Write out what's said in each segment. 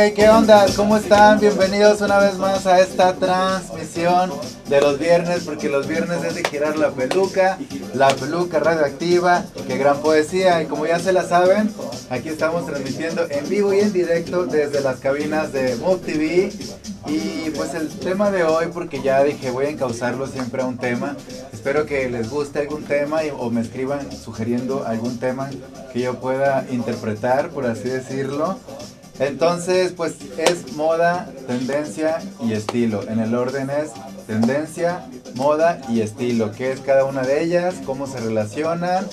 Ok, ¿qué onda? ¿Cómo están? Bienvenidos una vez más a esta transmisión de los viernes, porque los viernes es de girar la peluca, la peluca radioactiva, qué gran poesía. Y como ya se la saben, aquí estamos transmitiendo en vivo y en directo desde las cabinas de Move TV. Y pues el tema de hoy, porque ya dije, voy a encauzarlo siempre a un tema. Espero que les guste algún tema y- o me escriban sugiriendo algún tema que yo pueda interpretar, por así decirlo. Entonces, pues es moda, tendencia y estilo. En el orden es tendencia, moda y estilo. ¿Qué es cada una de ellas? ¿Cómo se relacionan?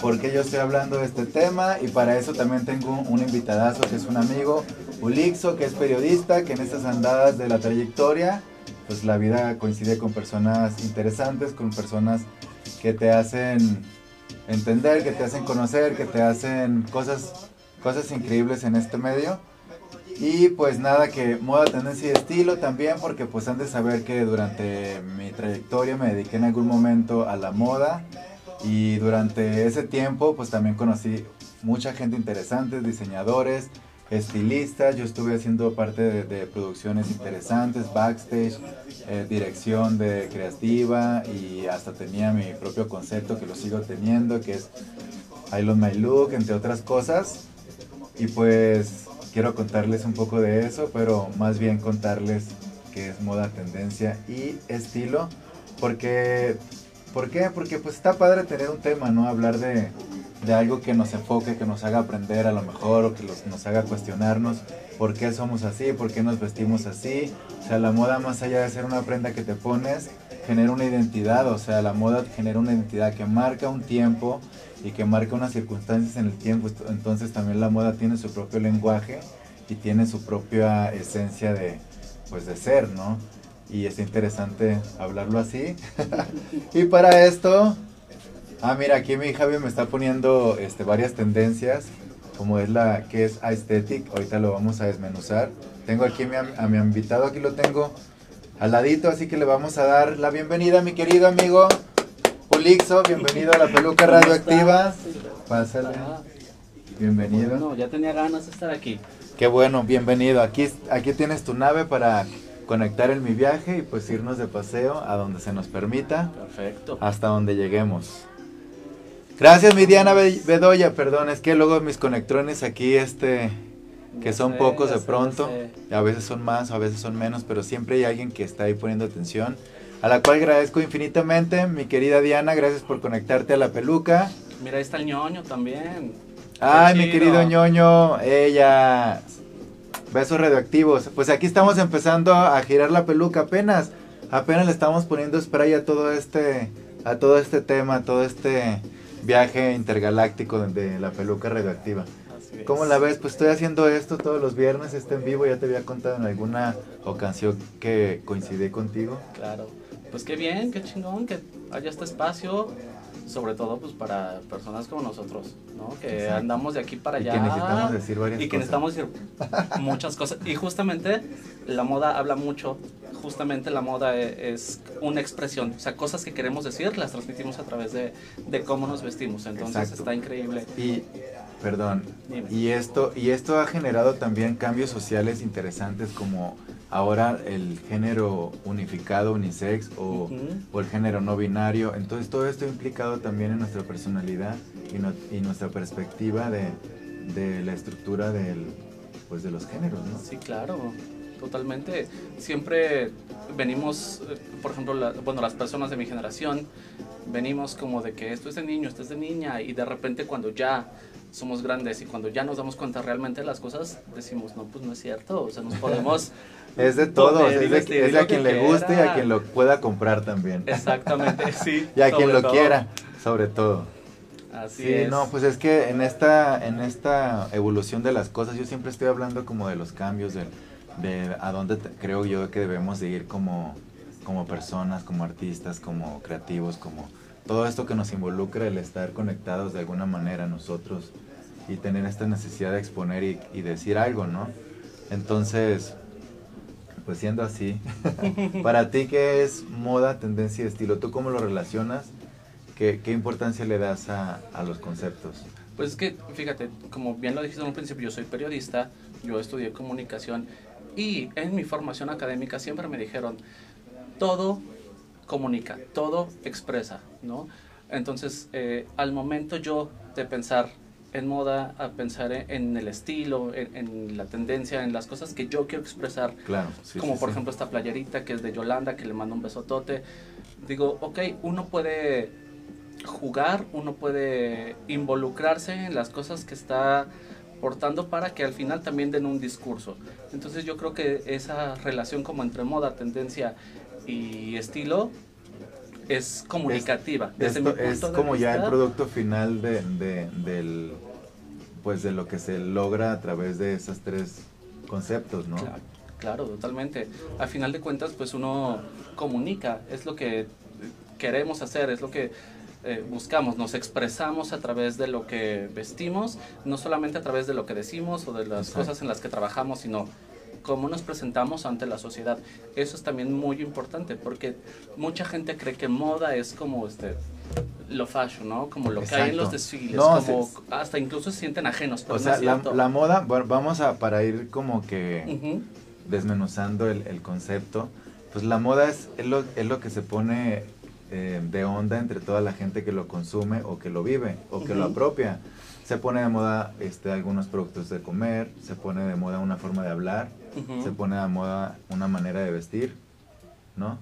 ¿Por qué yo estoy hablando de este tema? Y para eso también tengo un, invitadazo que es un amigo, Ulixo, que es periodista, que en estas andadas de la trayectoria, pues la vida coincide con personas interesantes, con personas que te hacen entender, que te hacen conocer, que te hacen cosas, cosas increíbles en este medio. Y pues nada, que moda, tendencia y estilo también, porque pues han de saber que durante mi trayectoria me dediqué en algún momento a la moda y durante ese tiempo pues también conocí mucha gente interesante, diseñadores, estilistas, yo estuve haciendo parte de, de producciones interesantes, backstage, eh, dirección de creativa y hasta tenía mi propio concepto que lo sigo teniendo, que es I Love My Look, entre otras cosas. Y pues quiero contarles un poco de eso, pero más bien contarles qué es moda, tendencia y estilo. Porque, ¿por qué? Porque pues está padre tener un tema, ¿no? Hablar de, de algo que nos enfoque, que nos haga aprender a lo mejor o que los- nos haga cuestionarnos por qué somos así, por qué nos vestimos así. O sea, la moda más allá de ser una prenda que te pones, genera una identidad, o sea, la moda genera una identidad que marca un tiempo y que marca unas circunstancias en el tiempo. Entonces también la moda tiene su propio lenguaje y tiene su propia esencia de, pues, de ser, ¿no? Y es interesante hablarlo así. y para esto, ah, mira, aquí mi Javi me está poniendo este, varias tendencias, como es la que es aesthetic, ahorita lo vamos a desmenuzar. Tengo aquí a mi, a mi invitado, aquí lo tengo al ladito, así que le vamos a dar la bienvenida mi querido amigo Ulixo, bienvenido a la peluca ¿Cómo radioactiva. Pásale, bienvenido. No, ya tenía ganas de estar aquí. Qué bueno, bienvenido. Aquí, aquí tienes tu nave para conectar en mi viaje y pues irnos de paseo a donde se nos permita, Perfecto. hasta donde lleguemos. Gracias, mi Diana Be- Bedoya. Perdón, es que luego mis conectrones aquí, este, que Ya son sé, pocos de sé, pronto, a veces son más, a veces son menos, pero siempre hay alguien que está ahí poniendo atención, a la cual agradezco infinitamente, mi querida Diana, gracias por conectarte a la peluca. Mira, ahí está el ñoño también. Ay, mi querido ñoño, ella. Besos radioactivos. Pues aquí estamos empezando a girar la peluca apenas. Apenas le estamos poniendo spray a todo este, a todo este tema, a todo este viaje intergaláctico de la peluca radioactiva. ¿Cómo la ves? Pues estoy haciendo esto todos los viernes, está en vivo, ya te había contado en alguna ocasión que coincidí contigo. Claro. Pues qué bien, qué chingón que haya este espacio, sobre todo pues para personas como nosotros, ¿no? Que Exacto. andamos de aquí para Y que allá. necesitamos decir varias y que necesitamos decir muchas cosas. Y justamente la moda habla mucho. Justamente la moda e- es una expresión. O sea, cosas que queremos decir las transmitimos a través de, de cómo nos vestimos. Entonces Exacto. está increíble. Y, perdón, Dime. y esto, y esto ha generado también cambios sociales interesantes como ahora el género unificado, unisex o, el género no binario. Entonces todo esto ha implicado también en nuestra personalidad y, no- y nuestra perspectiva de, de la estructura del, pues de los géneros, ¿no? Sí, claro, totalmente. Siempre venimos, eh, por ejemplo, la- bueno, las personas de mi generación, venimos como de que esto es de niño, esto es de niña, y de repente cuando ya somos grandes y cuando ya nos damos cuenta realmente de las cosas, decimos, no, pues no es cierto, o sea, nos podemos... Es de todo, o poner sea, y es, de, es a quien le guste y a quien lo pueda comprar también. Exactamente, sí. Y a quien lo todo. quiera, sobre todo. Así Sí, es. no, pues es que en esta, en esta evolución de las cosas, yo siempre estoy hablando como de los cambios de a dónde te- creo yo que debemos de ir como, como personas, como artistas, como creativos, como todo esto que nos involucra el estar conectados de alguna manera nosotros y tener esta necesidad de exponer y, y decir algo, ¿no? Entonces, pues siendo así, para ti, ¿qué es moda, tendencia y estilo? ¿Tú cómo lo relacionas? ¿Qué, qué importancia le das a, a los conceptos? Pues es que, fíjate, como bien lo dijiste en un principio, yo soy periodista, yo estudié comunicación y en mi formación académica siempre me dijeron, todo comunica, todo expresa, ¿no? Entonces, eh, al momento yo de pensar en moda, a pensar en, en el estilo, en, en la tendencia, en las cosas que yo quiero expresar, Claro, sí, como sí, por sí. ejemplo esta playerita que es de Yolanda, que le mando un besotote. Digo, ok, uno puede jugar, uno puede involucrarse en las cosas que está portando para que al final también den un discurso. Entonces yo creo que esa relación como entre moda, tendencia y estilo es comunicativa. Desde Esto mi es de como ya el producto final de, de- del, pues de lo que se logra a través de esos tres conceptos, ¿no? Claro, claro, totalmente. A final de cuentas, pues uno comunica, es lo que queremos hacer, es lo que eh, buscamos, nos expresamos a través de lo que vestimos, no solamente a través de lo que decimos o de las Exacto. cosas en las que trabajamos, sino cómo nos presentamos ante la sociedad. Eso es también muy importante porque mucha gente cree que moda es como este lo fashion, ¿no? Como lo que hay en los desfiles, No, como hasta incluso se sienten ajenos, O sea, la, moda, bueno, vamos a, para ir como que desmenuzando el, el concepto, pues la moda es, es, lo, es lo que se pone eh, de onda entre toda la gente que lo consume o que lo vive o que lo apropia. Se pone de moda este, algunos productos de comer, se pone de moda una forma de hablar, ujú. se pone de moda una manera de vestir, ¿no?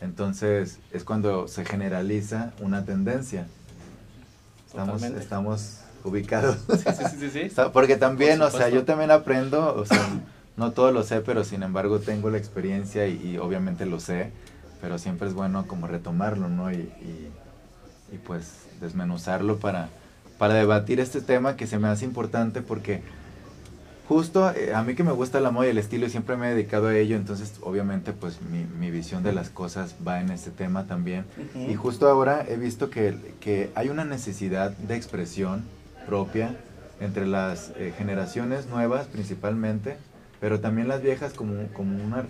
Entonces es cuando se generaliza una tendencia. Estamos, Totalmente. estamos ubicados. Sí, sí, sí, Porque también, Por o sea, yo también aprendo, o sea, no todo lo sé, pero sin embargo tengo la experiencia y, y obviamente lo sé, pero siempre es bueno como retomarlo, ¿no? Y, y- y, pues desmenuzarlo para, para debatir este tema que se me hace importante porque justo eh, a mí que me gusta la moda y el estilo y siempre me he dedicado a ello, entonces obviamente pues mi, mi visión de las cosas va en este tema también. Y justo ahora he visto que, que hay una necesidad de expresión propia entre las eh, generaciones nuevas principalmente, pero también las viejas como, como, una,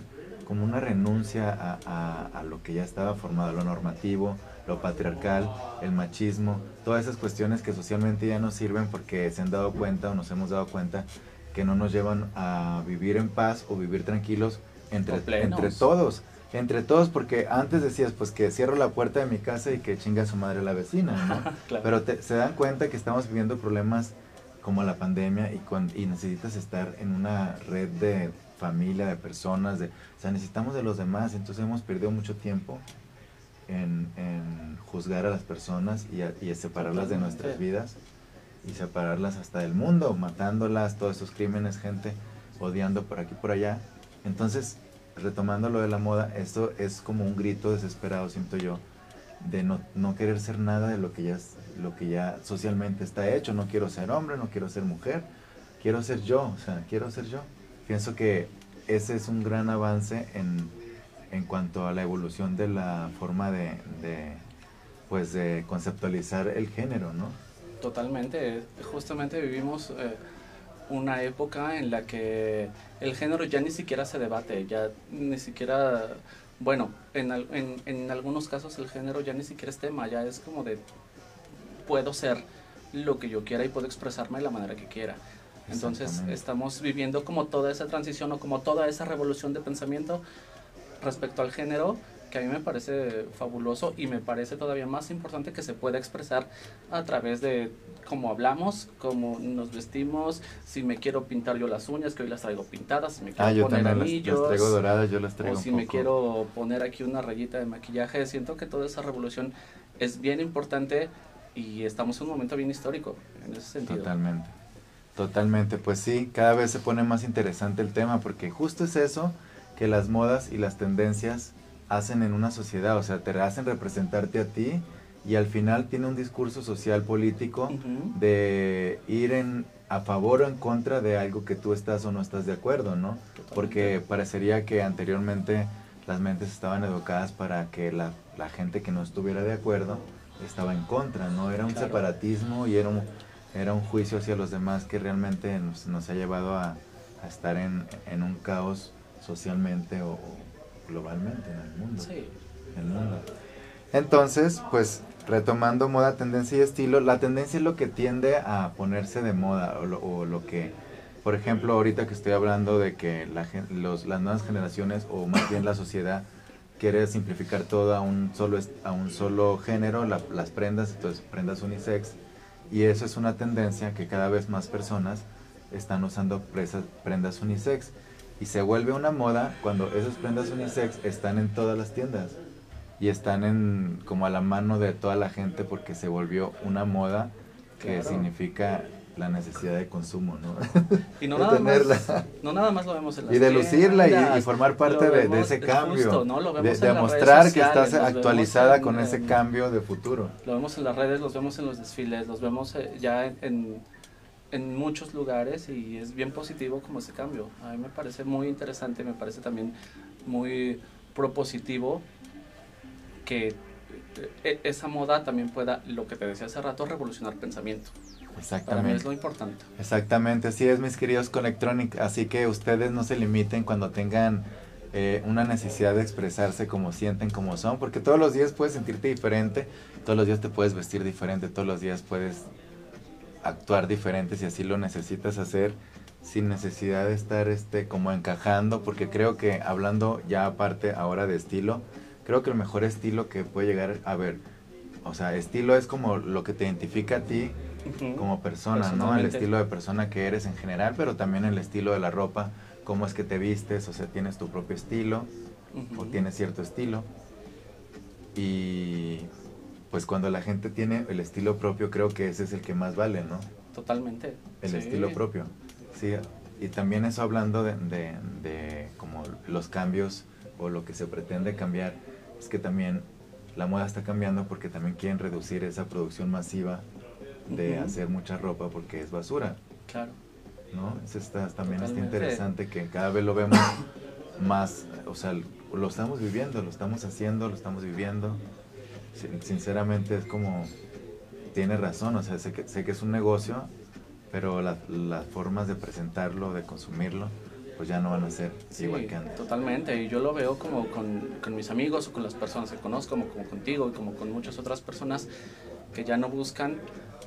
como una renuncia a, a- a lo que ya estaba formado, lo normativo, lo patriarcal, el machismo, todas esas cuestiones que socialmente ya no sirven porque se han dado cuenta o nos hemos dado cuenta que no nos llevan a vivir en paz o vivir tranquilos entre, entre todos. Entre todos, porque antes decías, pues que cierro la puerta de mi casa y que chinga su madre la vecina, ¿no? Claro. Pero te- se dan cuenta que estamos viviendo problemas como la pandemia y, con, y necesitas estar en una red de familia, de personas, de, o sea, necesitamos de los demás, entonces hemos perdido mucho tiempo en, en juzgar a las personas y, a- y a separarlas de nuestras vidas y separarlas hasta del mundo, matándolas, todos esos crímenes, gente odiando por aquí por allá. Entonces, retomando lo de la moda, esto es como un grito desesperado, siento yo, de no, no querer ser nada de lo que ya lo que ya socialmente está hecho. No quiero ser hombre, no quiero ser mujer, quiero ser yo, o sea, quiero ser yo. Pienso que ese es un gran avance en, en cuanto a la evolución de la forma de, de, pues de conceptualizar el género, ¿no? Totalmente. Justamente vivimos eh, una época en la que el género ya ni siquiera se debate, ya ni siquiera, bueno, en, al- en, en algunos casos el género ya ni siquiera es tema, ya es como de puedo ser lo que yo quiera y puedo expresarme de la manera que quiera. Entonces estamos viviendo como toda esa transición o como toda esa revolución de pensamiento respecto al género que a mí me parece fabuloso y me parece todavía más importante que se pueda expresar a través de cómo hablamos, cómo nos vestimos, si me quiero pintar yo las uñas, que hoy las traigo pintadas, si me quiero Ah, yo poner las, anillos, las traigo doradas, yo las traigo o si un me quiero poner aquí una rayita de maquillaje, siento que toda esa revolución es bien importante y estamos en un momento bien histórico en ese sentido. Totalmente. Totalmente, pues sí, cada vez se pone más interesante el tema porque justo es eso que las modas y las tendencias hacen en una sociedad, o sea, te hacen representarte a ti y al final tiene un discurso social político de ir en a favor o en contra de algo que tú estás o no estás de acuerdo, ¿no? Porque parecería que anteriormente las mentes estaban educadas para que la, la gente que no estuviera de acuerdo estaba en contra, ¿no? Era un separatismo y era un, era un juicio hacia los demás que realmente nos, nos ha llevado a, a estar en, en, un caos socialmente o, globalmente en el mundo. Sí. En el mundo. Entonces, pues retomando moda, tendencia y estilo, la tendencia es lo que tiende a ponerse de moda o lo, o lo que, por ejemplo, ahorita que estoy hablando de que la, los, las nuevas generaciones o más bien la sociedad quiere simplificar todo a un solo, a un solo género, la, las prendas, entonces prendas unisex, y eso es una tendencia que cada vez más personas están usando presas, prendas unisex. Y se vuelve una moda cuando esas prendas unisex están en todas las tiendas y están en como a la mano de toda la gente porque se volvió una moda que claro. significa la necesidad de consumo, ¿no? Y no, nada más, no nada más lo vemos en las Y de lucirla y, y, formar parte de, de, ese cambio. Justo, ¿no? lo vemos de, de mostrar que estás actualizada en, con ese en, cambio de futuro. Lo vemos en las redes, los vemos en los desfiles, los vemos eh, ya en, en muchos lugares y es bien positivo como ese cambio. A mí me parece muy interesante, me parece también muy propositivo que eh, esa moda también pueda, lo que te decía hace rato, revolucionar pensamiento. Exactamente. Para mí es lo importante. Exactamente, así es, mis queridos Conectronic. Así que ustedes no se limiten cuando tengan eh, una necesidad de expresarse como sienten, como son, porque todos los días puedes sentirte diferente, todos los días te puedes vestir diferente, todos los días puedes actuar diferente si así lo necesitas hacer sin necesidad de estar este como encajando porque creo que hablando ya aparte ahora de estilo creo que el mejor estilo que puede llegar a ver, o sea, estilo es como lo que te identifica a ti uh -huh. como persona, ¿no? El estilo de persona que eres en general, pero también el estilo de la ropa, cómo es que te vistes, o sea, tienes tu propio estilo uh -huh. o tienes cierto estilo. Y pues cuando la gente tiene el estilo propio, creo que ese es el que más vale, ¿no? Totalmente. El sí. estilo propio. Sí, y también eso hablando de, de, de como los cambios o lo que se pretende cambiar es que también la moda está cambiando porque también quieren reducir esa producción masiva de uh -huh. hacer mucha ropa porque es basura. Claro. ¿No? Eso está, también Totalmente. está interesante que cada vez lo vemos más, o sea, lo estamos viviendo, lo estamos haciendo, lo estamos viviendo. Sinceramente es como, tiene razón, o sea, sé que, sé que es un negocio, pero la, las formas de presentarlo, de consumirlo, pues ya no van a ser sí, igual que antes. Totalmente, y yo lo veo como con, con, mis amigos o con las personas que conozco, como, como contigo y como con muchas otras personas que ya no buscan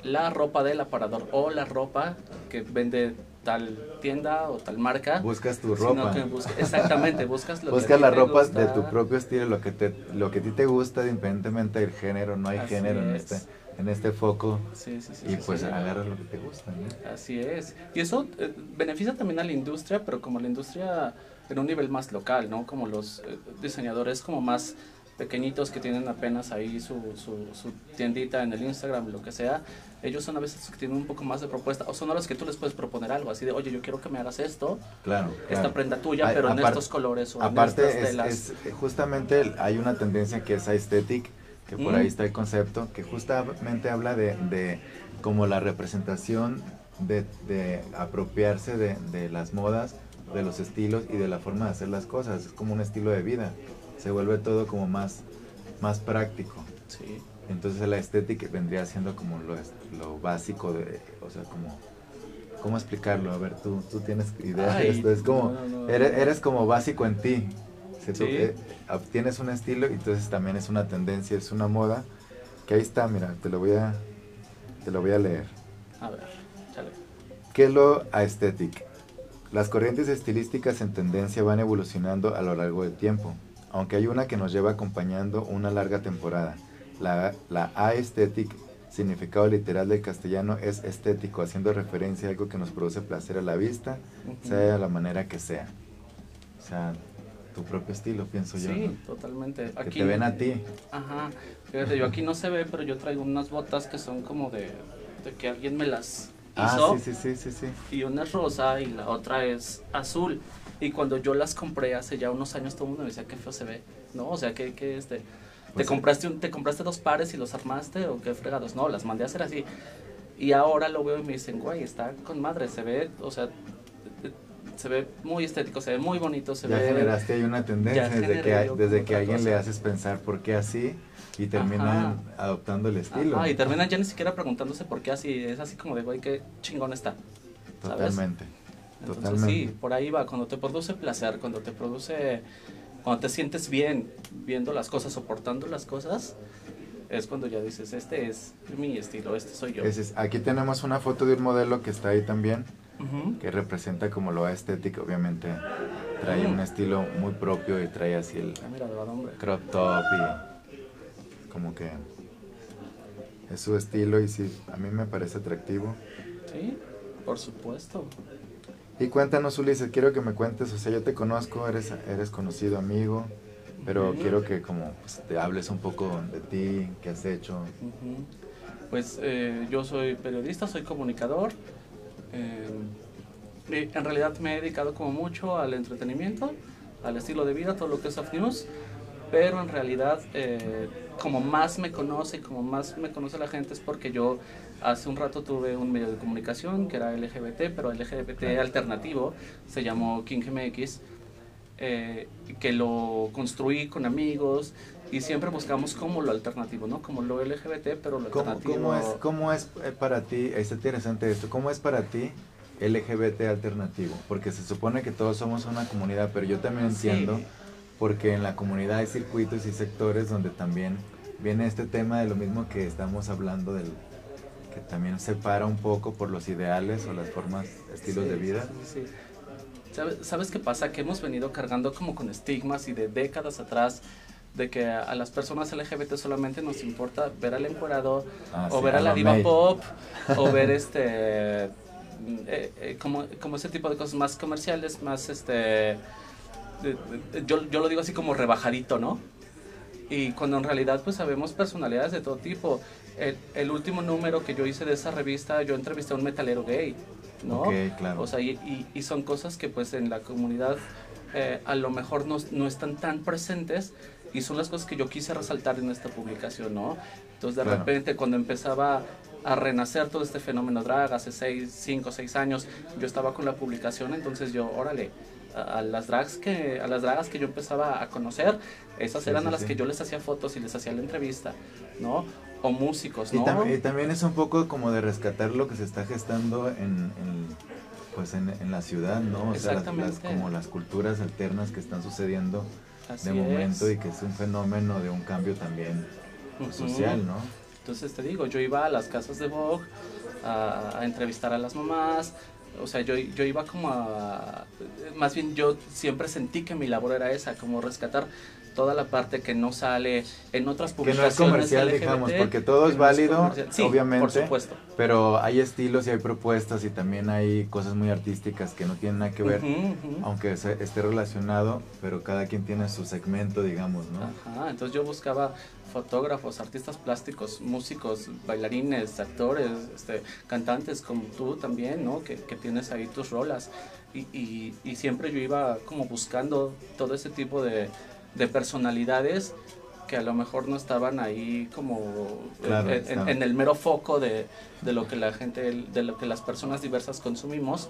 la ropa del aparador o la ropa que vende tal tienda o tal marca. Buscas tu ropa. Busca, exactamente, buscas lo Buscas la ropa gusta. de tu propio estilo, lo que te, lo que a ti te gusta, independientemente del género, no hay Así género en este en este foco sí, sí, sí, y pues agarras lo que te gusta. ¿no? Así es. Y eso eh, beneficia también a la industria, pero como la industria en un nivel más local, ¿no? Como los eh, diseñadores como más pequeñitos que tienen apenas ahí su, su, su, tiendita en el Instagram, lo que sea, ellos son a veces los que tienen un poco más de propuesta, o son a los que tú les puedes proponer algo, así de, oye, yo quiero que me hagas esto, claro, esta claro. prenda tuya, pero en estos colores o aparte en estas es, telas. Es, justamente hay una tendencia que es aesthetic, que por mm. ahí está el concepto, que justamente habla de, de como la representación de, de apropiarse de, de, las modas, de los estilos y de la forma de hacer las cosas. Es como un estilo de vida. Se vuelve todo como más, más práctico. Sí. Entonces la estética vendría siendo como lo, lo básico de, o sea, como, ¿cómo explicarlo? A ver, tú, tú tienes idea de esto. Es como, no, no, no, eres, eres como básico en ti. Tú, eh, tienes un estilo y entonces también es una tendencia, es una moda que ahí está, mira, te lo voy a te lo voy a leer. A ver, chale. ¿Qué es lo aesthetic? Las corrientes estilísticas en tendencia van evolucionando a lo largo del tiempo, aunque hay una que nos lleva acompañando una larga temporada. La, la aesthetic, significado literal del castellano, es estético, haciendo referencia a algo que nos produce placer a la vista, uh -huh. sea de la manera que sea. O sea, tu propio estilo, pienso sí, yo. Sí, ¿no? totalmente. Aquí, que te ven a ti. Ajá. Fíjate, yo aquí no se ve, pero yo traigo unas botas que son como de, de que alguien me las hizo. Ah, sí, sí, sí, sí, sí. Y una es rosa y la otra es azul. Y cuando yo las compré hace ya unos años, todo el mundo me decía qué feo se ve. ¿No? O sea, que, que este... ¿Te, Pues sí. compraste un, ¿Te compraste dos pares y los armaste o qué fregados? No, las mandé a hacer así. Y ahora lo veo y me dicen, güey, está con madre, se ve, o sea, se ve muy estético, se ve muy bonito, se ya ve... generaste ahí una tendencia desde que, desde que a alguien cosa. le haces pensar por qué así y terminan adoptando el estilo. Ajá, y terminan ya ni siquiera preguntándose por qué así, es así como de, güey, qué chingón está. ¿sabes? Totalmente. Entonces Totalmente. sí, por ahí va, cuando te produce placer, cuando te produce, cuando te sientes bien viendo las cosas, soportando las cosas, es cuando ya dices, este es mi estilo, este soy yo. Es- aquí tenemos una foto de un modelo que está ahí también, que representa como lo estético, obviamente. Trae un estilo muy propio y trae así el Ah, mira, crop top y como que es su estilo y sí, a mí me parece atractivo. Sí, por supuesto. Y cuéntanos, Ulises, quiero que me cuentes, o sea, yo te conozco, eres, eres conocido amigo, pero quiero que como pues, te hables un poco de ti, qué has hecho. Pues eh, yo soy periodista, soy comunicador. eh, en realidad me he dedicado como mucho al entretenimiento, al estilo de vida, todo lo que es soft news. Pero en realidad, eh, como más me conoce y como más me conoce la gente es porque yo hace un rato tuve un medio de comunicación que era LGBT, pero LGBT alternativo, se llamó King MX eh, que lo construí con amigos y siempre buscamos como lo alternativo, ¿no? Como lo LGBT, pero lo ¿Cómo, alternativo. cómo es, ¿Cómo es eh, para ti, es interesante esto, cómo es para ti LGBT alternativo? Porque se supone que todos somos una comunidad, pero yo también Sí. entiendo, porque en la comunidad hay circuitos y sectores donde también viene este tema de lo mismo que estamos hablando del que también separa un poco por los ideales o las formas, estilos Sí, de vida. sí, sí. ¿Sabes, ¿Sabes qué pasa? Que hemos venido cargando como con estigmas y de décadas atrás de que a, las personas LGBT solamente nos importa ver al encuerado Ah, o sí, ver a la diva May. pop o ver este mm, eh, eh, como, como ese tipo de cosas más comerciales, más este yo, yo lo digo así como rebajadito, ¿no? Y cuando en realidad pues sabemos personalidades de todo tipo. El, el último número que yo hice de esa revista, yo entrevisté a un metalero gay, ¿no? Ok, claro. O sea, y, y- y son cosas que pues en la comunidad eh, a lo mejor no, no están tan presentes y son las cosas que yo quise resaltar en esta publicación, ¿no? Entonces de Claro. repente cuando empezaba a renacer todo este fenómeno drag hace 6, 5, 6 años, yo estaba con la publicación, entonces yo, órale, a, las drags que a las dragas que yo empezaba a conocer, esas Sí, eran sí, a las sí. que yo les hacía fotos y les hacía la entrevista, ¿no? O músicos, Y, ¿no? tam- y también es un poco como de rescatar lo que se está gestando en, en, pues en, en la ciudad, ¿no? O sea, las- como las culturas alternas que están sucediendo Así de momento es. y que es un fenómeno de un cambio también social, ¿no? Entonces te digo, yo iba a las casas de Vogue a, a entrevistar a las mamás, o sea, yo, yo iba como a... Más bien yo siempre sentí que mi labor era esa, como rescatar toda la parte que no sale en otras Que no publicaciones es comercial, LGBT, digamos, porque todo es no es válido, comercial. Sí, obviamente, por supuesto. pero hay estilos y hay propuestas y también hay cosas muy artísticas que no tienen nada que ver, Ujú, ujú. aunque se- esté relacionado, pero cada quien tiene su segmento, digamos, ¿no? Ajá, entonces yo buscaba fotógrafos, artistas plásticos, músicos, bailarines, actores, este, cantantes como tú también, ¿no? Que, que tienes ahí tus rolas. Y, y, y siempre yo iba como buscando todo ese tipo de, de personalidades que a lo mejor no estaban ahí como en- Claro, en, el mero foco de, de lo que la gente, de lo que las personas diversas consumimos,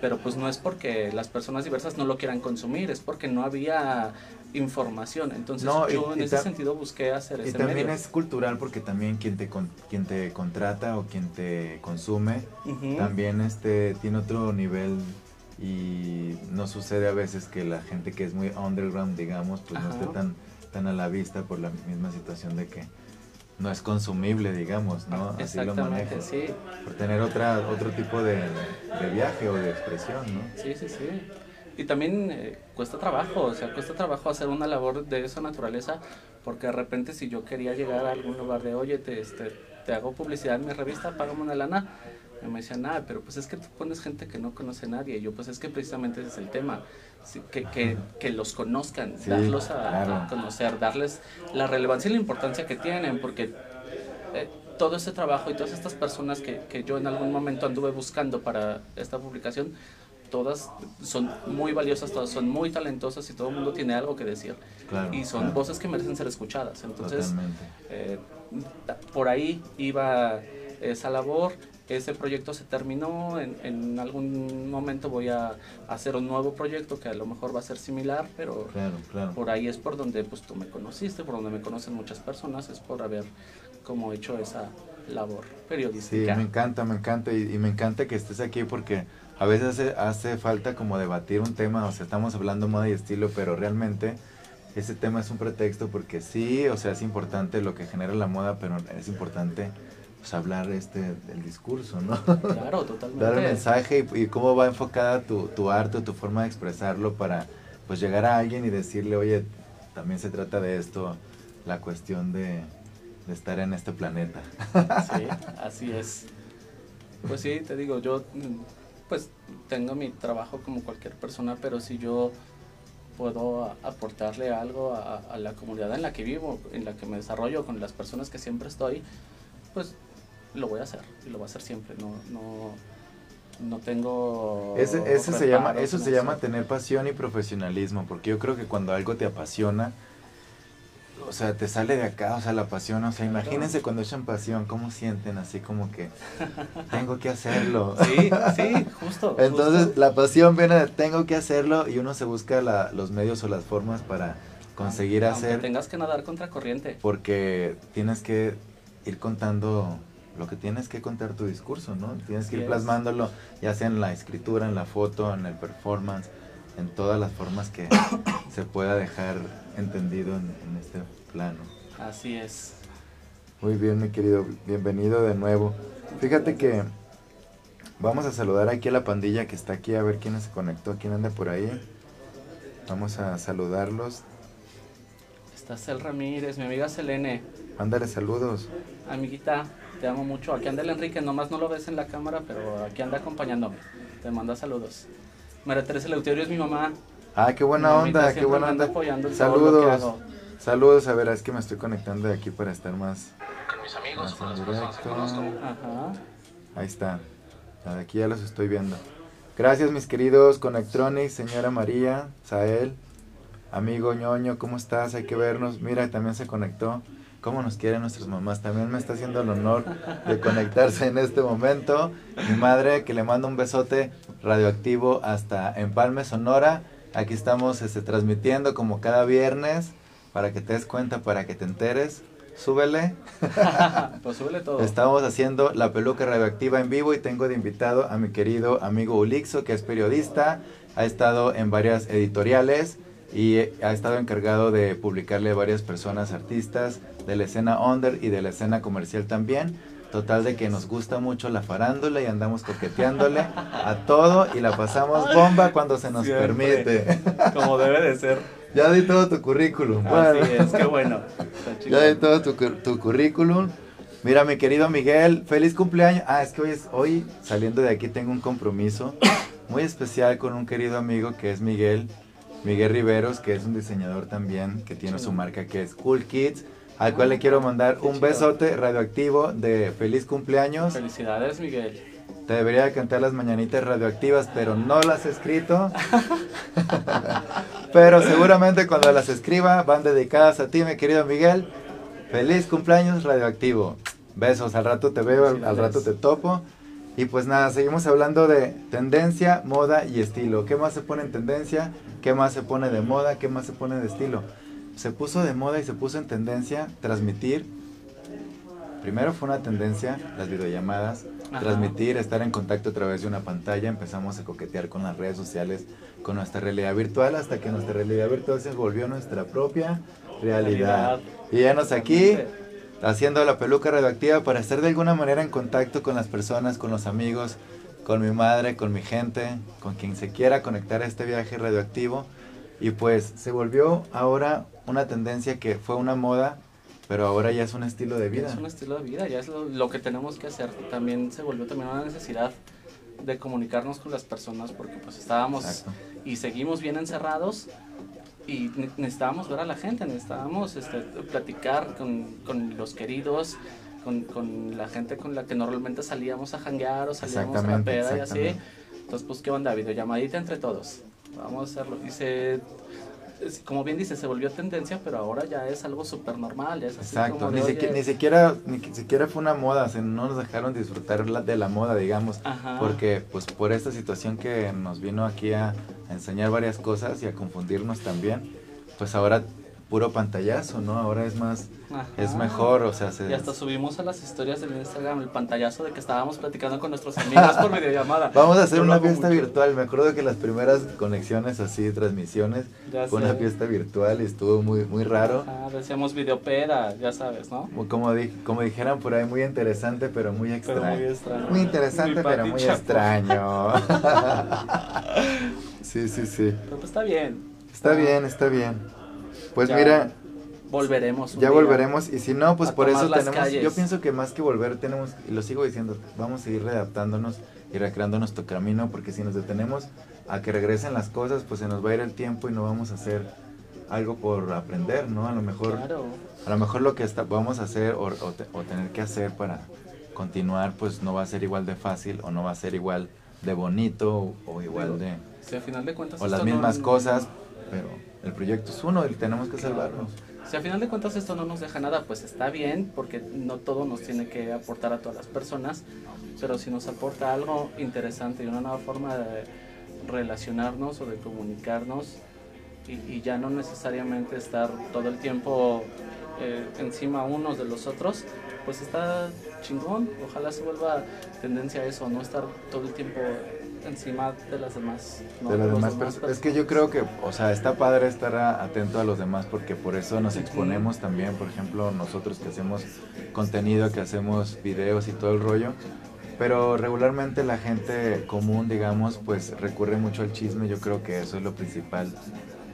pero pues no es porque las personas diversas no lo quieran consumir, es porque no había información. Entonces No, y- yo en y ese sentido busqué hacer Y ese también medio. es cultural porque también quien te con- quien te contrata o quien te consume también este tiene otro nivel y no sucede a veces que la gente que es muy underground digamos pues no esté tan tan a la vista por la misma situación de que no es consumible digamos no así lo manejo sí. por tener otra otro tipo de, de viaje o de expresión no Sí, sí, sí. Y también eh, cuesta trabajo, o sea, cuesta trabajo hacer una labor de esa naturaleza, porque de repente si yo quería llegar a algún lugar de, oye, te, este, te hago publicidad en mi revista, págame una lana, y me decían, nada, pero pues es que tú pones gente que no conoce a nadie. Y yo, pues es que precisamente ese es el tema, que, que, que los conozcan, Sí, darlos a, claro. a conocer, darles la relevancia y la importancia que tienen, porque eh, todo ese trabajo y todas estas personas que, que yo en algún momento anduve buscando para esta publicación, todas son muy valiosas, todas son muy talentosas y todo el mundo tiene algo que decir. Claro, y son claro. voces que merecen ser escuchadas. Entonces, eh, por ahí iba esa labor. Ese proyecto se terminó, en, en algún momento voy a hacer un nuevo proyecto que a lo mejor va a ser similar, pero Claro, claro. por ahí es por donde pues tú me conociste, por donde me conocen muchas personas, es por haber como hecho esa labor Sí, periodística. me encanta, me encanta y, y me encanta que estés aquí porque a veces hace, hace falta como debatir un tema, o sea, estamos hablando moda y estilo, pero realmente ese tema es un pretexto porque sí, o sea, es importante lo que genera la moda, pero es importante pues, hablar este del discurso, ¿no? Claro, totalmente. Dar el mensaje y, y cómo va enfocada tu, tu arte, tu forma de expresarlo para pues llegar a alguien y decirle, oye, también se trata de esto, la cuestión de, de estar en este planeta. Sí, así es. Pues sí, te digo, yo pues tengo mi trabajo como cualquier persona, pero si yo puedo aportarle algo a, a la comunidad en la que vivo, en la que me desarrollo, con las personas que siempre estoy, pues lo voy a hacer y lo voy a hacer siempre. No, no, no tengo. Ese, ese se llama, eso se llama tener pasión y profesionalismo, porque yo creo que cuando algo te apasiona, o sea, te sale de acá, o sea, la pasión, o sea, imagínense cuando echan pasión, cómo sienten, así como que tengo que hacerlo. Sí, sí, justo. Entonces, justo. la pasión viene de tengo que hacerlo y uno se busca la- los medios o las formas para conseguir Aunque hacer, tengas que nadar contra corriente. porque tienes que ir contando lo que tienes que contar tu discurso, ¿no? Tienes que ir plasmándolo, ya sea en la escritura, en la foto, en el performance, en todas las formas que se pueda dejar entendido en, en este plano. Así es. Muy bien, mi querido, bienvenido de nuevo. Fíjate que vamos a saludar aquí a la pandilla que está aquí, a ver quién se conectó, quién anda por ahí. Vamos a saludarlos. Está Cel Ramírez, mi amiga Selene. Mándale saludos. Amiguita, te amo mucho. Aquí anda el Enrique, nomás no lo ves en la cámara, pero aquí anda acompañándome. Te manda saludos. María Teresa Leuterio es mi mamá. Ah, qué buena onda, qué buena onda. apoyando en todo lo que Saludos. hago. Saludos, a ver, es que me estoy conectando de aquí para estar más. Con mis amigos, con las personas que conozco. Ajá. Ahí está. De aquí ya los estoy viendo. Gracias, mis queridos Conectronics, señora María, Sael, amigo ñoño, ¿cómo estás? Hay que vernos. Mira, también se conectó. ¿Cómo nos quieren nuestras mamás? También me está haciendo el honor de conectarse en este momento. Mi madre, que le mando un besote radioactivo hasta Empalme, Sonora. Aquí estamos este, transmitiendo como cada viernes para que te des cuenta, para que te enteres. Súbele. pues súbele todo. Estamos haciendo la peluca radioactiva en vivo y tengo de invitado a mi querido amigo Ulixo, que es periodista, ha estado en varias editoriales y ha estado encargado de publicarle a varias personas, artistas de la escena under y de la escena comercial también. Total de que nos gusta mucho la farándula y andamos coqueteándole a todo y la pasamos bomba cuando se nos Siempre. permite. Como debe de ser. ya di todo tu currículum. Así Bueno. es, qué bueno. Ya de todo tu, tu currículum. Mira, mi querido Miguel, feliz cumpleaños. Ah, es que hoy, es, hoy saliendo de aquí tengo un compromiso muy especial con un querido amigo que es Miguel, Miguel Riveros, que es un diseñador también, que tiene su marca que es Cool Kids, al cual le quiero mandar un besote radioactivo de feliz cumpleaños. Felicidades, Miguel. Te debería de cantar las mañanitas radioactivas, pero no las he escrito. pero seguramente cuando las escriba van dedicadas a ti, mi querido Miguel. Feliz cumpleaños radioactivo. Besos, al rato te veo, al, al rato te topo. Y pues nada, seguimos hablando de tendencia, moda y estilo. ¿Qué más se pone en tendencia? ¿Qué más se pone de moda? ¿Qué más se pone de estilo? Se puso de moda y se puso en tendencia transmitir. Primero fue una tendencia, las videollamadas, Ajá. transmitir, estar en contacto a través de una pantalla. Empezamos a coquetear con las redes sociales, con nuestra realidad virtual, hasta que nuestra realidad virtual se volvió nuestra propia realidad. Realidad. Y yanos aquí Totalmente. haciendo la peluca radioactiva para estar de alguna manera en contacto con las personas, con los amigos, con mi madre, con mi gente, con quien se quiera conectar a este viaje radioactivo. Y pues se volvió ahora una tendencia que fue una moda, pero ahora ya es un estilo de vida. Es un estilo de vida, ya es lo, lo que tenemos que hacer. También se volvió también una necesidad de comunicarnos con las personas porque pues estábamos Exacto. y seguimos bien encerrados y ne- necesitábamos ver a la gente, necesitábamos este, platicar con, con los queridos, con, con la gente con la que normalmente salíamos a janguear o salíamos a la peda y así. Entonces pues qué onda, videollamadita entre todos. Vamos a hacerlo. Y se como bien dice, se volvió tendencia, pero ahora ya es algo súper normal. ya es así Exacto, como ni, de, siqui- oye, ni siquiera ni siquiera fue una moda, no nos dejaron disfrutar la- de la moda, digamos, Ajá. porque pues por esta situación que nos vino aquí a, a enseñar varias cosas y a confundirnos también, pues ahora puro pantallazo, ¿no? Ahora es más, es mejor, o sea, se... Y hasta subimos a las historias del Instagram el pantallazo de que estábamos platicando con nuestros amigos por videollamada. Vamos a hacer Yo una fiesta mucho. virtual. Me acuerdo que las primeras conexiones así, transmisiones, Ya fue sé. una fiesta virtual y estuvo muy, muy raro. Ajá, decíamos videopeda, ya sabes, ¿no? Como- Como, di- como dijeran por ahí, muy interesante, pero muy extraño. Pero muy extraño. Muy interesante, pero muy Chapo. extraño. sí, sí, sí. Pero pues está bien. Está bien, está bien. Pues Ya mira, Volveremos. un ya día. volveremos. Y si no, pues por eso tenemos. calles. Yo pienso que más que volver, tenemos, y lo sigo diciendo, vamos a seguir readaptándonos y recreando nuestro camino, porque si nos detenemos a que regresen las cosas, pues se nos va a ir el tiempo y no vamos a hacer algo por aprender, ¿no? A lo mejor. Claro. A lo mejor lo que está- vamos a hacer o, o te- o tener que hacer para continuar, pues no va a ser igual de fácil o no va a ser igual de bonito o, o igual de... Si a final de cuentas. o las no- mismas cosas, pero el proyecto es uno y tenemos que salvarnos. Si a final de cuentas esto no nos deja nada, pues está bien, porque no todo nos tiene que aportar a todas las personas, pero si nos aporta algo interesante y una nueva forma de relacionarnos o de comunicarnos y, ya no necesariamente estar todo el tiempo eh, encima unos de los otros, pues está chingón. Ojalá se vuelva tendencia a eso, no estar todo el tiempo encima de las demás. ¿no? de las los demás demás personas. Es que yo creo que, o sea, está padre estar a- atento a los demás porque por eso nos exponemos también, por ejemplo, nosotros que hacemos contenido, que hacemos videos y todo el rollo. Pero regularmente la gente común, digamos, pues recurre mucho al chisme. Yo creo que eso es lo principal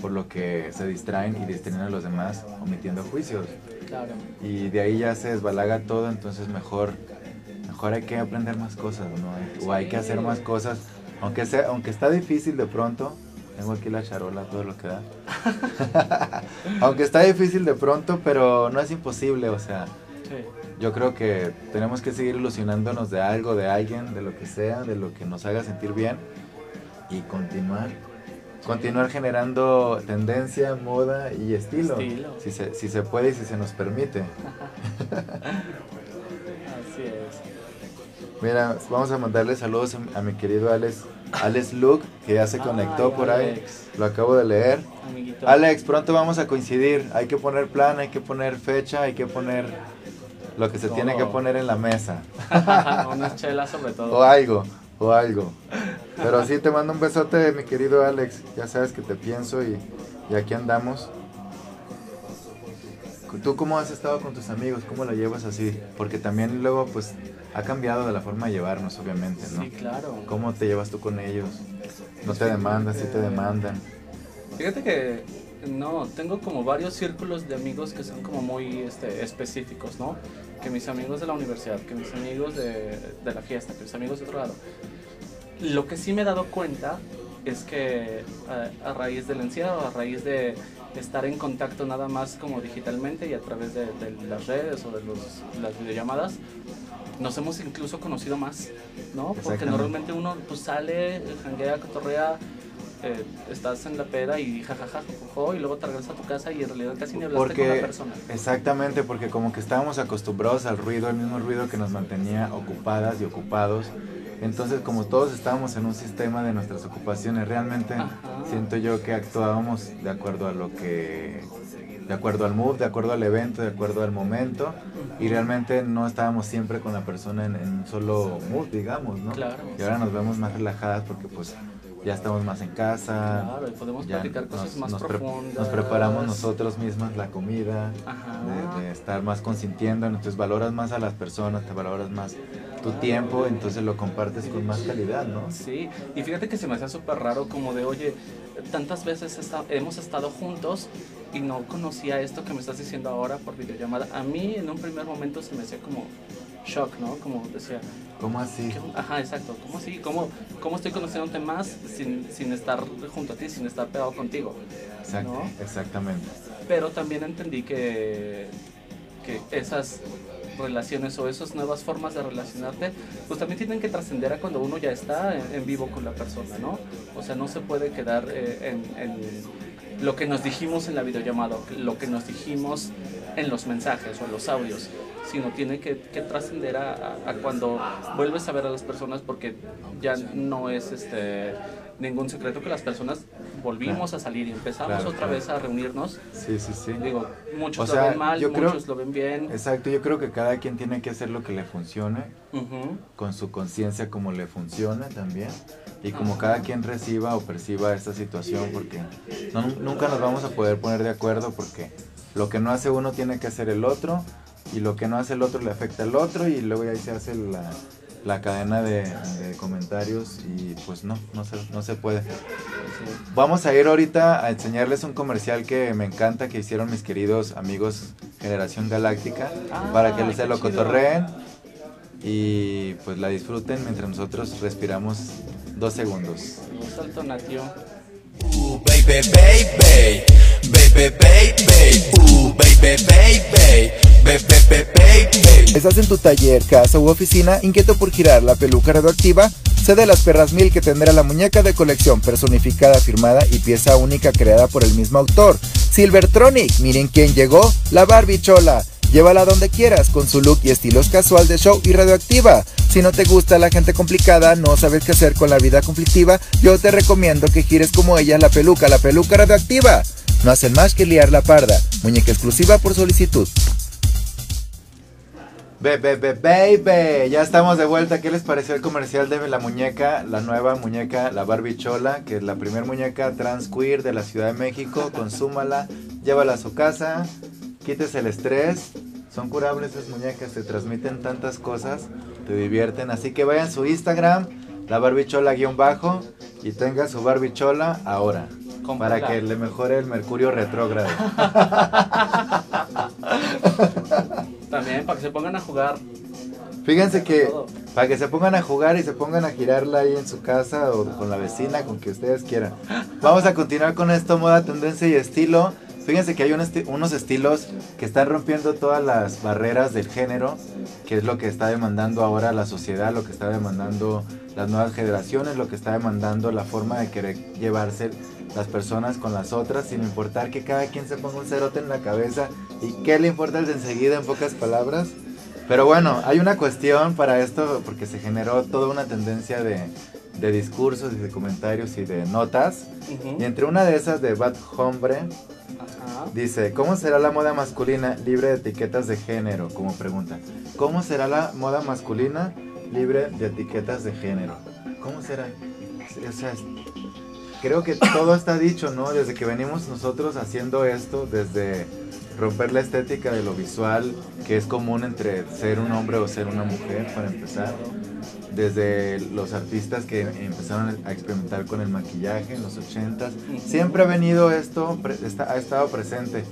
por lo que se distraen y distraen a los demás omitiendo juicios. Claro. Y de ahí ya se desbalaga todo, entonces mejor, mejor hay que aprender más cosas, ¿no? O hay que hacer más cosas, aunque sea, aunque está difícil de pronto. Tengo aquí la charola, todo lo que da. aunque está difícil de pronto, pero no es imposible, o sea, Sí. yo creo que tenemos que seguir ilusionándonos de algo, de alguien, de lo que sea, de lo que nos haga sentir bien y continuar. Continuar generando tendencia, moda y estilo. Estilo. Si, se, si se puede y si se nos permite. Así es. Mira, vamos a mandarle saludos a, a mi querido Alex, Alex Luke, que ya se conectó Ay, por ahí. Alex. Lo acabo de leer. Amiguito. Alex, pronto vamos a coincidir. Hay que poner plan, hay que poner fecha, hay que poner lo que se Todo. tiene que poner en la mesa. Unas chelas sobre todo. O algo, o algo. Pero sí, te mando un besote, mi querido Alex. Ya sabes que te pienso y, y aquí andamos. ¿Tú cómo has estado con tus amigos? ¿Cómo lo llevas así? Porque también luego, pues, ha cambiado de la forma de llevarnos, obviamente, ¿no? Sí, claro. ¿Cómo te llevas tú con ellos? ¿No te demandan? ¿Sí te demandan? Fíjate que no, tengo como varios círculos de amigos que son como muy este, específicos, ¿no? Que mis amigos de la universidad, que mis amigos de, de la fiesta, que mis amigos de otro lado. Lo que sí me he dado cuenta es que a, a raíz del encierro, a raíz de estar en contacto nada más como digitalmente y a través de, de las redes o de los, las videollamadas, nos hemos incluso conocido más, ¿no? Porque normalmente uno pues sale, janguea, cotorrea, eh, estás en la peda y jajaja, y luego te regresas a tu casa y en realidad casi ni hablaste con la Porque, persona. exactamente, porque como que estábamos acostumbrados al ruido, el mismo ruido que nos mantenía ocupadas y ocupados. Entonces, como todos estábamos en un sistema de nuestras ocupaciones, realmente Ajá. siento yo que actuábamos de acuerdo a lo que, de acuerdo al mood, de acuerdo al evento, de acuerdo al momento, y realmente no estábamos siempre con la persona en, en un solo mood, digamos, ¿no? Claro. Y ahora nos vemos más relajadas porque pues ya estamos más en casa. Claro, y podemos ya platicar cosas nos- más nos pre- profundas. nos preparamos nosotros mismas la comida, de estar más consintiendo, entonces valoras más a las personas, te valoras más tu tiempo, entonces lo compartes con más calidad, ¿no? Sí, y fíjate que se me hacía súper raro como de, oye, tantas veces esta- hemos estado juntos y no conocía esto que me estás diciendo ahora por videollamada. A mí en un primer momento se me hacía como shock, ¿no? Como decía, ¿Cómo así? ¿qué- ajá, exacto, ¿cómo así? ¿Cómo, ¿Cómo estoy conociéndote más sin, sin estar junto a ti, sin estar pegado contigo? Exacto, ¿no? exactamente. Pero también entendí que, que esas relaciones o esas nuevas formas de relacionarte, pues también tienen que trascender a cuando uno ya está en, vivo con la persona, ¿no? O sea, no se puede quedar eh, en, lo que nos dijimos en la videollamada, lo que nos dijimos en los mensajes o en los audios, sino tiene que, trascender a cuando vuelves a ver a las personas porque ya no es este ningún secreto que las personas volvimos a salir y empezamos Claro, otra claro. vez a reunirnos. Sí, sí, sí. Digo, muchos O sea, lo ven mal, yo creo- muchos lo ven bien. Exacto, yo creo que cada quien tiene que hacer lo que le funcione, Ujú. con su conciencia como le funcione también, y como cada quien reciba o perciba esta situación, porque no- nunca nos vamos a poder poner de acuerdo, porque lo que no hace uno tiene que hacer el otro, y lo que no hace el otro le afecta al otro, y luego ahí se hace la, la cadena de, de comentarios, y pues no, no se, no se puede. Vamos a ir ahorita a enseñarles un comercial que me encanta que hicieron mis queridos amigos Generación Galáctica Ah, para que qué se lo cotorreen y pues la disfruten mientras nosotros respiramos dos segundos. Ooh, baby, baby, baby, baby, ooh, baby, baby, baby, baby, baby. ¿Estás en tu taller, casa u oficina inquieto por girar la peluca radioactiva? Sé las perras mil que tendrá la muñeca de colección personificada, firmada y pieza única creada por el mismo autor. Silvertronic, miren quién llegó, la Barbie Chola. Llévala donde quieras con su look y estilos casual de show y radioactiva. Si no te gusta la gente complicada, no sabes qué hacer con la vida conflictiva, yo te recomiendo que gires como ella la peluca, la peluca radioactiva. No hacen más que liar la parda. Muñeca exclusiva por solicitud. Bebe, baby, ya estamos de vuelta. ¿Qué les pareció el comercial de la muñeca, la nueva muñeca, la Barbie Chola, que es la primer muñeca trans queer de la Ciudad de México? Consúmala, llévala a su casa, quítese el estrés. Son curables esas muñecas, te transmiten tantas cosas, te divierten. Así que vayan a su Instagram, la Barbie Chola guion bajo, y tenga su Barbie Chola ahora. Para que le mejore el mercurio retrógrado. Para que se pongan a jugar. Fíjense que para que se pongan a jugar y se pongan a girarla ahí en su casa o con la vecina, con que ustedes quieran. Vamos a continuar con esto, moda, tendencia y estilo. Fíjense que hay un esti- unos estilos que están rompiendo todas las barreras del género, que es lo que está demandando ahora la sociedad, lo que está demandando las nuevas generaciones, lo que está demandando la forma de querer llevarse las personas con las otras, sin importar que cada quien se ponga un cerote en la cabeza y qué le importa el de enseguida en pocas palabras. Pero bueno, hay una cuestión para esto porque se generó toda una tendencia de, de discursos y de comentarios y de notas. Ujú. Y entre una de esas de Bad Hombre Ajá. dice, ¿cómo será la moda masculina libre de etiquetas de género? Como pregunta. ¿Cómo será la moda masculina libre de etiquetas de género? ¿Cómo será? O sea, creo que todo está dicho, ¿no? Desde que venimos nosotros haciendo esto, desde romper la estética de lo visual, que es común entre ser un hombre o ser una mujer, para empezar. Desde los artistas que empezaron a experimentar con el maquillaje en los 80s. Siempre ha venido esto, está- ha estado presente.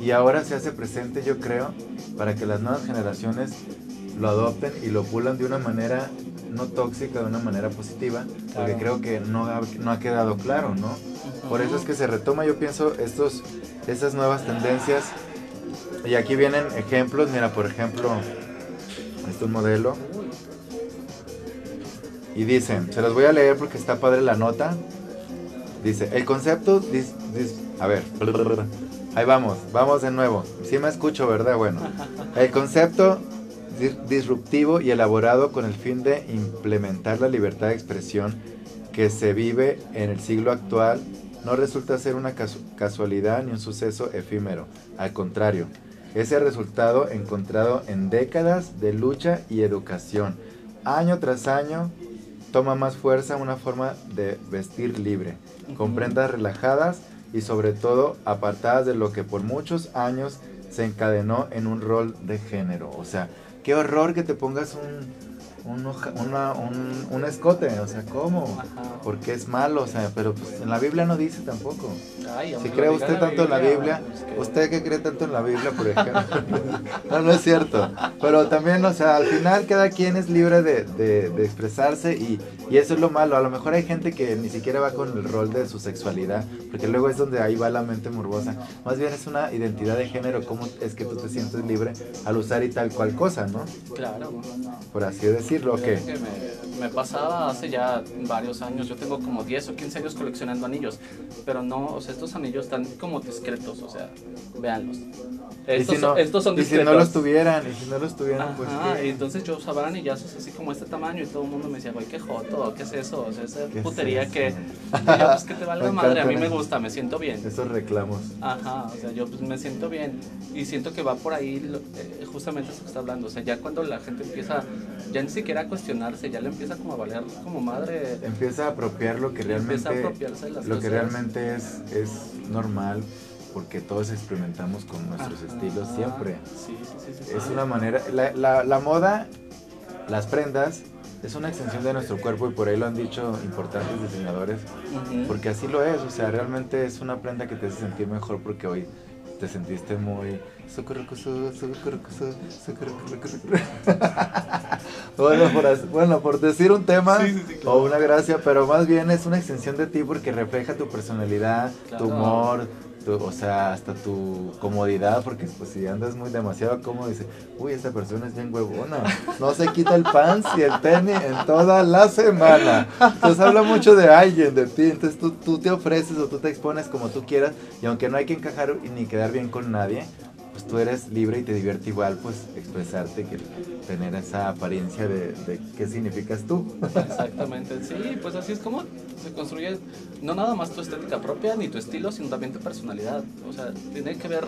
Y ahora se hace presente, yo creo, para que las nuevas generaciones lo adopten y lo pulan de una manera no tóxica, de una manera positiva, porque creo que no ha, no ha quedado claro, ¿no? Por eso es que se retoma, yo pienso, estos, estas nuevas tendencias. Y aquí vienen ejemplos, mira, por ejemplo, este es un modelo. Y dicen, se los voy a leer porque está padre la nota. Dice, el concepto, dis- dis- a ver, ahí vamos, vamos de nuevo. Sí me escucho, ¿verdad? Bueno, el concepto disruptivo y elaborado con el fin de implementar la libertad de expresión que se vive en el siglo actual no resulta ser una casu- casualidad ni un suceso efímero. Al contrario, es el resultado encontrado en décadas de lucha y educación. Año tras año toma más fuerza una forma de vestir libre, con prendas relajadas y sobre todo apartadas de lo que por muchos años se encadenó en un rol de género. O sea, qué horror que te pongas un, un, hoja- una- un, un escote, o sea, ¿cómo? Ajá. Porque es malo, o sea, pero pues en la Biblia no dice tampoco. Ay, Si cree usted tanto en la Biblia, ¿Usted que cree tanto en la Biblia, por ejemplo? no, no es cierto. Pero también, o sea, al final cada quien es libre de, de, de expresarse y, y, eso es lo malo. A lo mejor hay gente que ni siquiera va con el rol de su sexualidad, porque luego es donde ahí va la mente morbosa. Más bien es una identidad de género, cómo es que tú te sientes libre al usar y tal cual cosa, ¿no? Claro. Por así decirlo. Que me, me pasaba hace ya varios años, yo tengo como 10 o 15 años coleccionando anillos, pero no, o sea, estos anillos están como discretos, o sea, véanlos. Estos, si no, son, estos son y discretos. si no los tuvieran, y si no los tuvieran, pues ¿qué? y entonces yo usaba anillazos así como este tamaño y todo el mundo me decía, güey, qué joto, ¿qué es eso? O sea, esa ¿Qué es putería eso? que... Yo, pues que te valga madre, a mí me gusta, me siento bien. Esos reclamos. Ajá, o sea, yo pues me siento bien y siento que va por ahí eh, justamente eso que está hablando, o sea, ya cuando la gente empieza, ya ni siquiera a cuestionarse, ya le empieza como a valer como madre. Empieza a apropiar lo que realmente, Empieza a apropiarse de las lo que cosas. realmente es, es normal, porque todos experimentamos con nuestros Ajá, estilos siempre. Sí, sí, sí, Es una manera, la, la, la moda, las prendas, es una extensión de nuestro cuerpo y por ahí lo han dicho importantes diseñadores, porque así lo es, o sea, realmente es una prenda que te hace sentir mejor porque hoy te sentiste muy bueno, por, bueno, por decir un tema Sí, sí, sí, claro. o una gracia, pero más bien es una extensión de ti porque refleja tu personalidad, tu humor, o sea, hasta tu comodidad, porque pues si andas muy demasiado cómodo, dice, uy, esta persona es bien huevona, no se quita el pants y el tenis en toda la semana. Entonces habla mucho de alguien, de ti, entonces tú, tú te ofreces o tú te expones como tú quieras, y aunque no hay que encajar ni quedar bien con nadie, tú eres libre y te divierte igual, pues expresarte, que tener esa apariencia de, de qué significas tú. Exactamente, sí, pues así es como se construye no nada más tu estética propia ni tu estilo, sino también tu personalidad. O sea, tiene que ver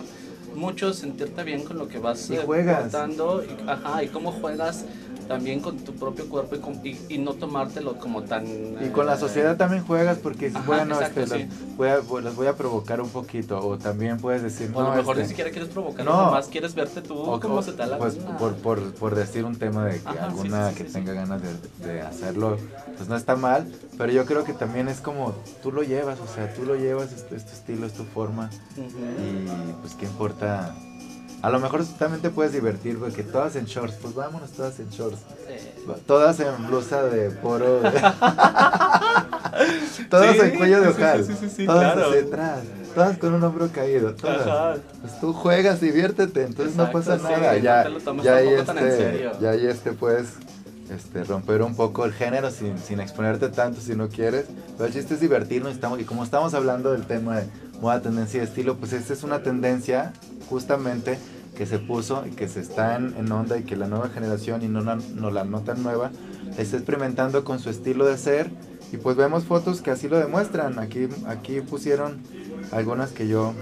mucho sentirte bien con lo que vas Y eh, juegas. portando y, ajá, y cómo juegas también con tu propio cuerpo y, con- y, y no tomártelo como tan... Y con la eh, sociedad también juegas porque dices, Ajá, bueno, exacto, este, sí. los, voy a, los voy a provocar un poquito, o también puedes decir, O a lo no, mejor este, ni siquiera quieres provocar, no. nomás quieres verte tú o- como o- se te da la pues por, por, por decir un tema de que Ajá, alguna sí, sí, que tenga ganas de, de hacerlo, pues no está mal, pero yo creo que también es como tú lo llevas, o sea, tú lo llevas, es, tu- es tu estilo, es tu forma, y pues qué importa. A lo mejor también te puedes divertir porque todas en shorts, pues vámonos todas en shorts. Sí. Todas en blusa de poro. todas Sí, en cuello de ojal. sí, todas claro. hacia atrás. Todas con un hombro caído. Todas. Ajá. Pues tú juegas, diviértete. Entonces no pasa nada. ya, te lo tomes ya ahí este, ya ahí este puedes este, romper un poco el género sin, sin exponerte tanto si no quieres. Pero el chiste es divertirnos. y Estamos, y como estamos hablando del tema de moda, tendencia y estilo, pues esta es una tendencia justamente que se puso y que se está en, en onda y que la nueva generación y no, la- no la no tan nueva está experimentando con su estilo de ser y pues vemos fotos que así lo demuestran. Aquí, aquí pusieron algunas que yo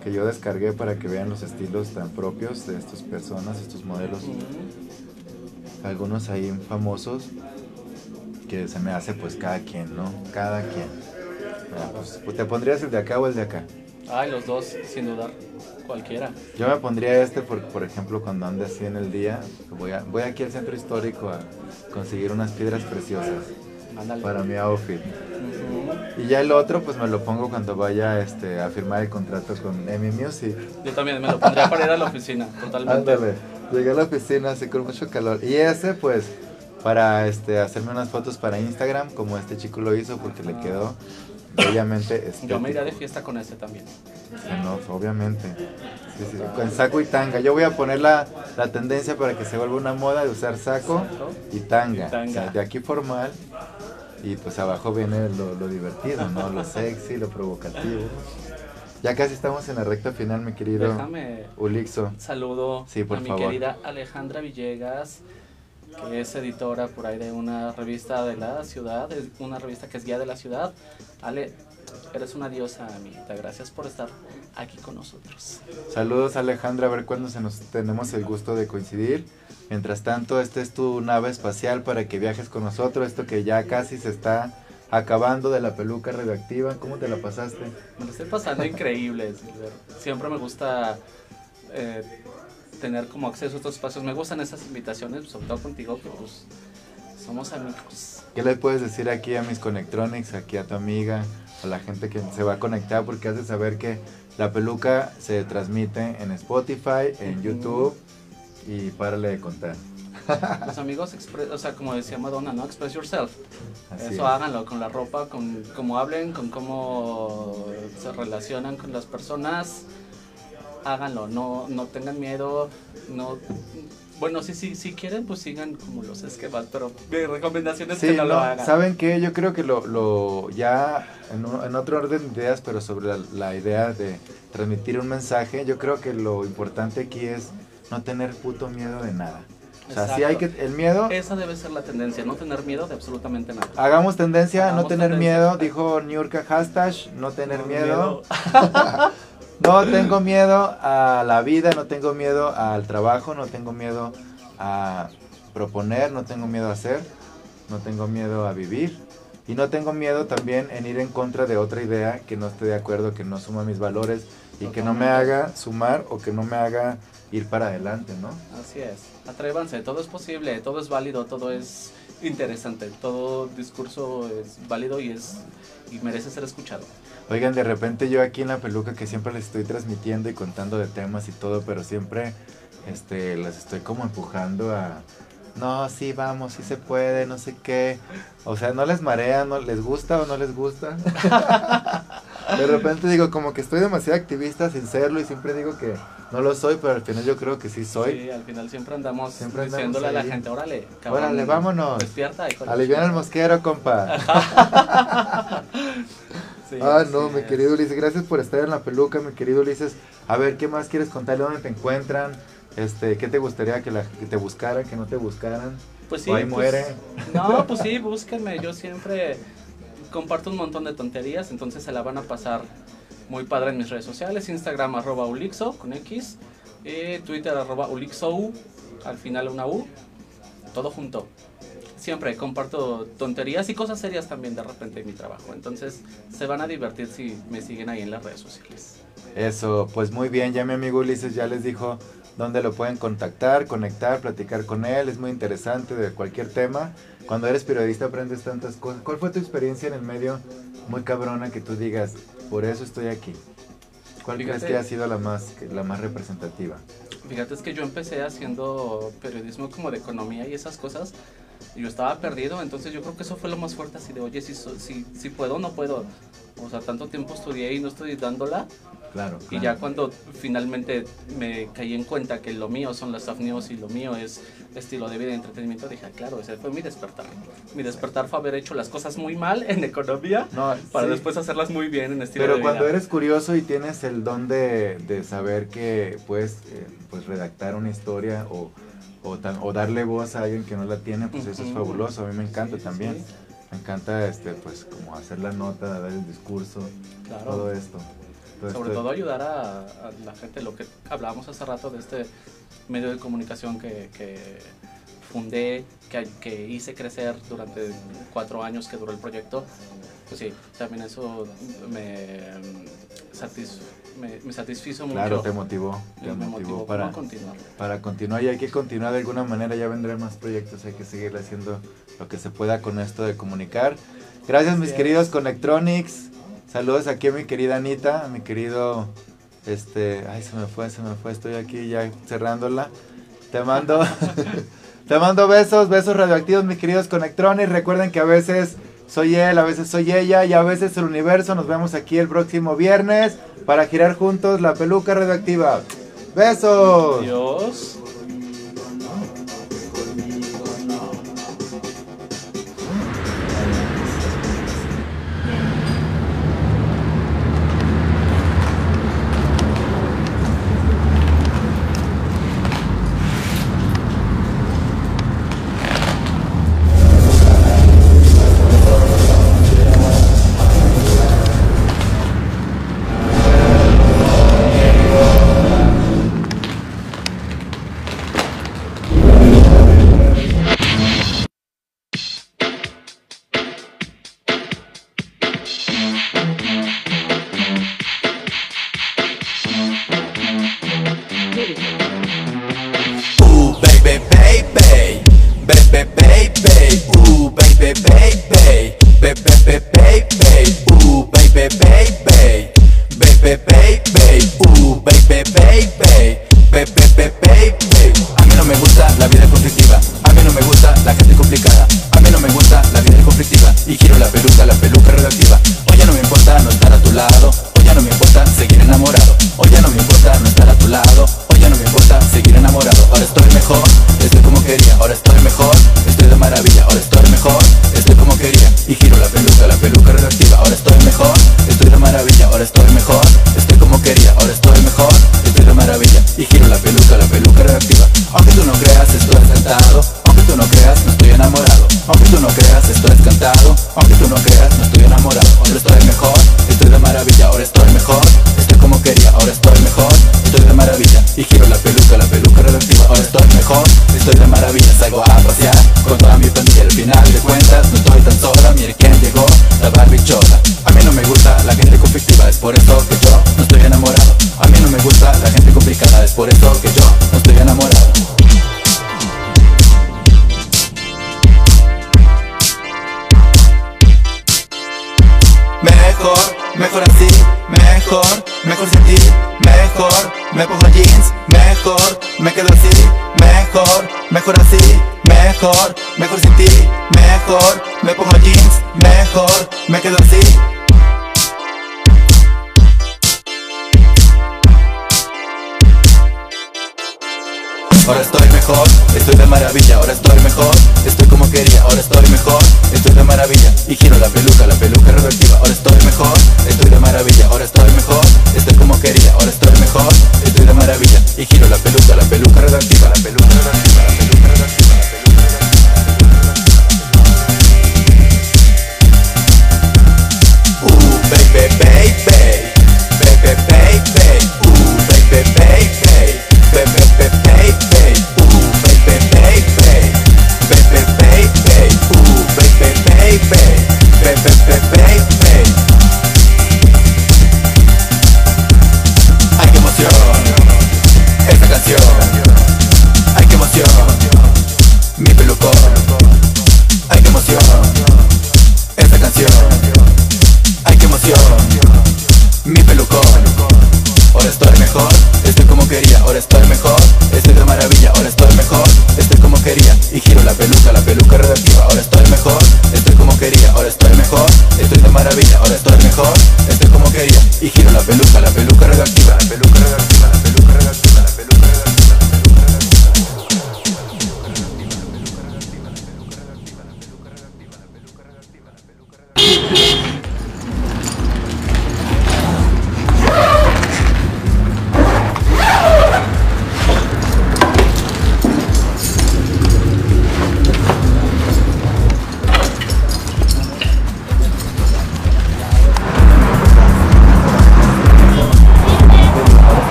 que yo descargué para que vean los estilos tan propios de estas personas, estos modelos, algunos ahí famosos que se me hace pues cada quien, ¿no? Cada quien. Ah, pues, pues, ¿Te pondrías el de acá o el de acá? Ay, los dos, sin dudar. Cualquiera. Yo me pondría este, por, por ejemplo, cuando ande así en el día, voy, a, voy aquí al centro histórico a conseguir unas piedras preciosas Ándale. para mi outfit. Y ya el otro, pues me lo pongo cuando vaya este, a firmar el contrato con Emi Music. Yo también me lo pondría para ir a la oficina, totalmente. Ándale, llegué a la oficina así con mucho calor. Y ese, pues, para este, hacerme unas fotos para Instagram, como este chico lo hizo, porque le quedó obviamente Yo me iría de fiesta con ese también. Obviamente. Sí, sí, con saco y tanga. Yo voy a poner la, la tendencia para que se vuelva una moda de usar saco Saco y tanga. y tanga. O sea, de aquí formal y pues abajo viene lo, lo divertido, ¿no? Lo sexy, lo provocativo. Ya casi estamos en la recta final, mi querido Déjame Ulixo. saludo Sí, por a mi favor. querida Alejandra Villegas, que es editora por ahí de una revista de la ciudad, es una revista que es guía de la ciudad. Ale, eres una diosa, amiguita. Gracias por estar aquí con nosotros. Saludos Alejandra, a ver cuándo se nos tenemos el gusto de coincidir. Mientras tanto, esta es tu nave espacial para que viajes con nosotros, esto que ya casi se está acabando de la peluca radioactiva. ¿Cómo te la pasaste? Me lo estoy pasando increíble. Siempre me gusta eh, tener como acceso a estos espacios. Me gustan esas invitaciones, sobre todo contigo, que pues somos amigos. ¿Qué les puedes decir aquí a mis Connectronics, aquí a tu amiga, a la gente que se va a conectar? Porque has de saber que La peluca se transmite en Spotify, en Ujú. YouTube y párale de contar. Los amigos, o sea, como decía Madonna, ¿no? Express yourself. Así Eso es. háganlo con la ropa, con cómo hablen, con cómo se relacionan con las personas. Háganlo, no, no tengan miedo, no... Bueno, sí, sí, si quieren, pues sigan como los esquemas, pero mi recomendación es Sí, que no, lo hagan. ¿saben qué? Yo creo que lo, lo ya en, un- en otro orden de ideas, pero sobre la, la idea de transmitir un mensaje, yo creo que lo importante aquí es no tener puto miedo de nada. O sea, sí hay que, el miedo, Esa debe ser la tendencia, no tener miedo de absolutamente nada. hagamos tendencia, no tener tendencia. miedo, dijo Niurka, hashtag, no tener No, miedo. No tengo miedo a la vida, no tengo miedo al trabajo, no tengo miedo a proponer, no tengo miedo a hacer, no tengo miedo a vivir y no tengo miedo también en ir en contra de otra idea que no esté de acuerdo, que no suma mis valores y que no me haga sumar o que no me haga ir para adelante, ¿no? Así es. Atrévanse, todo es posible, todo es válido, todo es interesante, todo discurso es válido y es y merece ser escuchado. Oigan, de repente yo aquí en la peluca que siempre les estoy transmitiendo y contando de temas y todo, pero siempre este, las estoy como empujando a... No, sí, vamos, sí se puede, no sé qué. O sea, no les marea, no les gusta o no les gusta. de repente digo como que estoy demasiado activista sin serlo y siempre digo que no lo soy, pero al final yo creo que sí soy. Sí, al final siempre andamos Siempre andamos diciéndole a la gente, órale, cabrón, Órale, vámonos. Despierta. Alivian el chingada". mosquero, compa. Sí, Ah, no, sí mi es. querido Ulises, gracias por estar en la peluca, mi querido Ulises. A ver, ¿qué más quieres contarle? ¿Dónde te encuentran? Este, ¿Qué te gustaría que, la, que te buscaran, que no te buscaran? Pues sí, o ahí pues, muere. No, pues sí, búsquenme. Yo siempre comparto un montón de tonterías, entonces se la van a pasar muy padre en mis redes sociales. Instagram arroba Ulixo con X. y Twitter arroba Ulixo, al final una U. Todo junto. Siempre comparto tonterías y cosas serias también de repente en mi trabajo. Entonces se van a divertir si me siguen ahí en las redes sociales. Eso, pues muy bien, ya mi amigo Ulises ya les dijo dónde lo pueden contactar, conectar, platicar con él, es muy interesante de cualquier tema. Cuando eres periodista aprendes tantas cosas. ¿Cuál fue tu experiencia en el medio muy cabrona que tú digas, por eso estoy aquí? ¿Cuál crees Fíjate. que ha sido la más, la más representativa? Fíjate, es que yo empecé haciendo periodismo como de economía y esas cosas. Y yo estaba perdido, entonces yo creo que eso fue lo más fuerte, así de, oye, si, si, si puedo o no puedo. O sea, tanto tiempo estudié y no estoy dándola. Claro. Y ya cuando finalmente me caí en cuenta que lo mío son las news y lo mío es estilo de vida y entretenimiento, dije, ah, claro, ese fue mi despertar. Mi despertar fue haber hecho las cosas muy mal en economía No, para sí. después hacerlas muy bien en estilo Pero de vida. cuando eres curioso y tienes el don de, de saber que puedes eh, pues redactar una historia o, o, tan- o darle voz a alguien que no la tiene, pues eso es fabuloso. A mí me encanta también. Me encanta este pues como hacer la nota, dar el discurso, Claro. todo esto. Sobre todo ayudar a, a la gente, lo que hablábamos hace rato de este medio de comunicación que, que fundé, que, que hice crecer durante cuatro años que duró el proyecto. Pues sí, también eso me, satis- me, me satisfizo mucho. Claro, te motivó, te me motivó motivó para, continuar. para continuar y hay que continuar de alguna manera, ya vendrán más proyectos, hay que seguir haciendo lo que se pueda con esto de comunicar. Gracias mis queridos Connectronics, saludos aquí a mi querida Anita, a mi querido, este, ay se me fue, se me fue, estoy aquí ya cerrándola. Te mando, te mando besos, besos radioactivos mis queridos Connectronics, recuerden que a veces soy él, a veces soy ella y a veces el universo, nos vemos aquí el próximo viernes para girar juntos la peluca radioactiva. Besos. Adiós.